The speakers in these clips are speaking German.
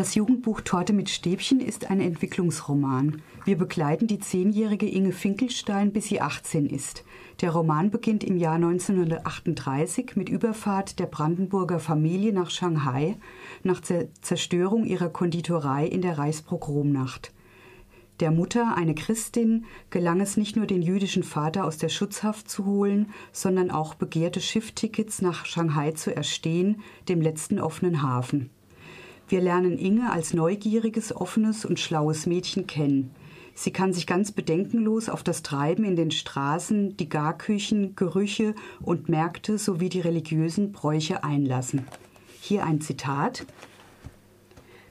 Das Jugendbuch Torte mit Stäbchen ist ein Entwicklungsroman. Wir begleiten die zehnjährige Inge Finkelstein, bis sie 18 ist. Der Roman beginnt im Jahr 1938 mit Überfahrt der Brandenburger Familie nach Shanghai nach der Zerstörung ihrer Konditorei in der Reichspogromnacht. Der Mutter, eine Christin, gelang es nicht nur den jüdischen Vater aus der Schutzhaft zu holen, sondern auch begehrte Schifftickets nach Shanghai zu erstehen, dem letzten offenen Hafen. Wir lernen Inge als neugieriges, offenes und schlaues Mädchen kennen. Sie kann sich ganz bedenkenlos auf das Treiben in den Straßen, die Garküchen, Gerüche und Märkte sowie die religiösen Bräuche einlassen. Hier ein Zitat.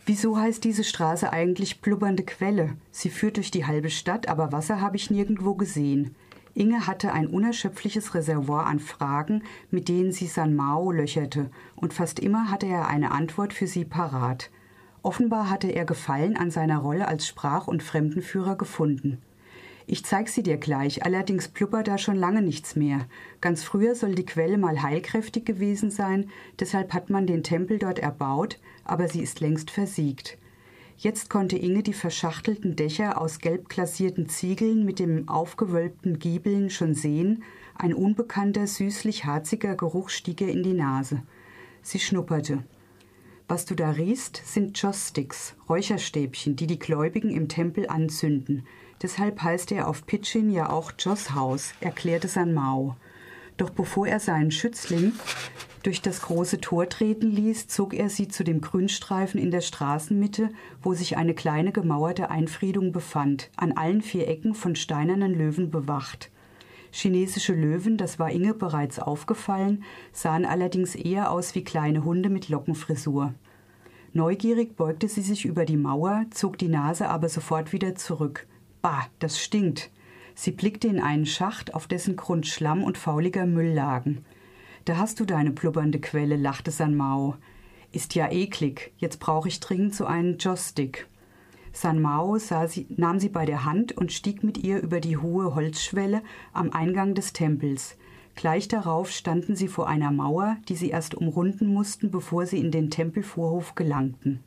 Wieso heißt diese Straße eigentlich blubbernde Quelle? Sie führt durch die halbe Stadt, aber Wasser habe ich nirgendwo gesehen. Inge hatte ein unerschöpfliches Reservoir an Fragen, mit denen sie San Mao löcherte, und fast immer hatte er eine Antwort für sie parat. Offenbar hatte er Gefallen an seiner Rolle als Sprach- und Fremdenführer gefunden. Ich zeig sie dir gleich, allerdings pluppert da schon lange nichts mehr. Ganz früher soll die Quelle mal heilkräftig gewesen sein, deshalb hat man den Tempel dort erbaut, aber sie ist längst versiegt. Jetzt konnte Inge die verschachtelten Dächer aus gelb glasierten Ziegeln mit dem aufgewölbten Giebeln schon sehen, ein unbekannter, süßlich-harziger Geruch stieg ihr in die Nase. Sie schnupperte. Was du da riechst, sind Joss-Sticks, Räucherstäbchen, die die Gläubigen im Tempel anzünden. Deshalb heißt er auf Pidgin ja auch Joss-Haus, erklärte San Mao. Doch bevor er seinen Schützling durch das große Tor treten ließ, zog er sie zu dem Grünstreifen in der Straßenmitte, wo sich eine kleine gemauerte Einfriedung befand, an allen vier Ecken von steinernen Löwen bewacht. Chinesische Löwen, das war Inge bereits aufgefallen, sahen allerdings eher aus wie kleine Hunde mit Lockenfrisur. Neugierig beugte sie sich über die Mauer, zog die Nase aber sofort wieder zurück. Bah, das stinkt. Sie blickte in einen Schacht, auf dessen Grund Schlamm und fauliger Müll lagen. Da hast du deine blubbernde Quelle, lachte San Mao. Ist ja eklig. Jetzt brauche ich dringend so einen Joystick. San Mao sie, nahm sie bei der Hand und stieg mit ihr über die hohe Holzschwelle am Eingang des Tempels. Gleich darauf standen sie vor einer Mauer, die sie erst umrunden mussten, bevor sie in den Tempelvorhof gelangten.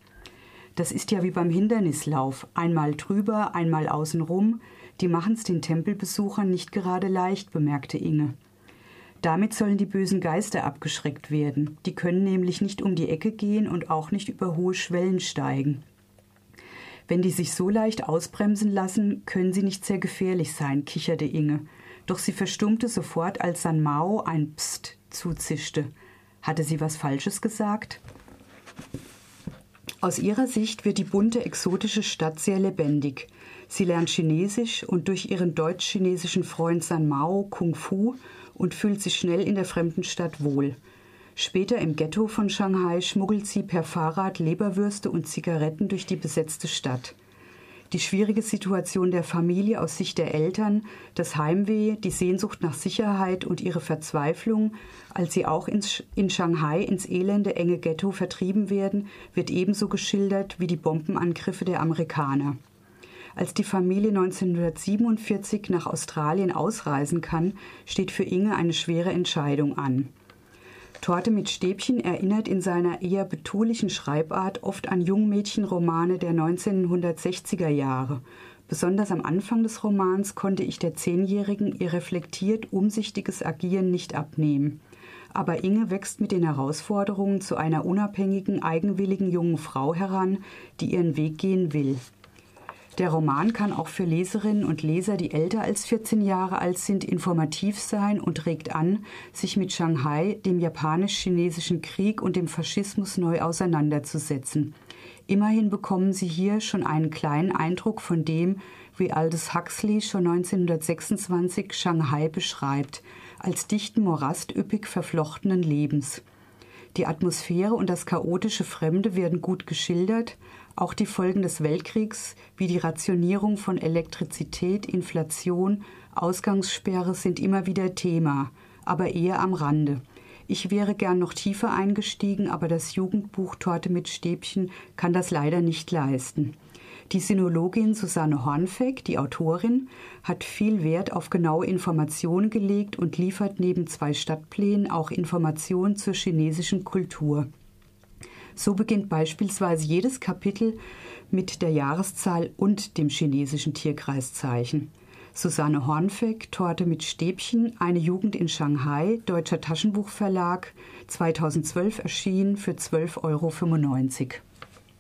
Das ist ja wie beim Hindernislauf. Einmal drüber, einmal außenrum. Die machen's den Tempelbesuchern nicht gerade leicht, bemerkte Inge. Damit sollen die bösen Geister abgeschreckt werden. Die können nämlich nicht um die Ecke gehen und auch nicht über hohe Schwellen steigen. Wenn die sich so leicht ausbremsen lassen, können sie nicht sehr gefährlich sein, kicherte Inge. Doch sie verstummte sofort, als San Mao ein Psst zuzischte. Hatte sie was Falsches gesagt? Aus ihrer Sicht wird die bunte, exotische Stadt sehr lebendig. Sie lernt Chinesisch und durch ihren deutsch-chinesischen Freund San Mao Kung Fu und fühlt sich schnell in der fremden Stadt wohl. Später im Ghetto von Shanghai schmuggelt sie per Fahrrad Leberwürste und Zigaretten durch die besetzte Stadt. Die schwierige Situation der Familie aus Sicht der Eltern, das Heimweh, die Sehnsucht nach Sicherheit und ihre Verzweiflung, als sie auch ins, in Shanghai ins elende enge Ghetto vertrieben werden, wird ebenso geschildert wie die Bombenangriffe der Amerikaner. Als die Familie 1947 nach Australien ausreisen kann, steht für Inge eine schwere Entscheidung an. Torte mit Stäbchen erinnert in seiner eher betulichen Schreibart oft an Jungmädchenromane der 1960er Jahre. Besonders am Anfang des Romans konnte ich der Zehnjährigen ihr reflektiert umsichtiges Agieren nicht abnehmen. Aber Inge wächst mit den Herausforderungen zu einer unabhängigen, eigenwilligen jungen Frau heran, die ihren Weg gehen will. Der Roman kann auch für Leserinnen und Leser, die älter als 14 Jahre alt sind, informativ sein und regt an, sich mit Shanghai, dem japanisch-chinesischen Krieg und dem Faschismus neu auseinanderzusetzen. Immerhin bekommen Sie hier schon einen kleinen Eindruck von dem, wie Aldous Huxley schon 1926 Shanghai beschreibt, als dichten Morast üppig verflochtenen Lebens. Die Atmosphäre und das chaotische Fremde werden gut geschildert, auch die Folgen des Weltkriegs wie die Rationierung von Elektrizität, Inflation, Ausgangssperre sind immer wieder Thema, aber eher am Rande. Ich wäre gern noch tiefer eingestiegen, aber das Jugendbuch Torte mit Stäbchen kann das leider nicht leisten. Die Sinologin Susanne Hornfeck, die Autorin, hat viel Wert auf genaue Informationen gelegt und liefert neben zwei Stadtplänen auch Informationen zur chinesischen Kultur. So beginnt beispielsweise jedes Kapitel mit der Jahreszahl und dem chinesischen Tierkreiszeichen. Susanne Hornfeck, Torte mit Stäbchen, eine Jugend in Shanghai, Deutscher Taschenbuchverlag, 2012 erschienen für 12,95 Euro.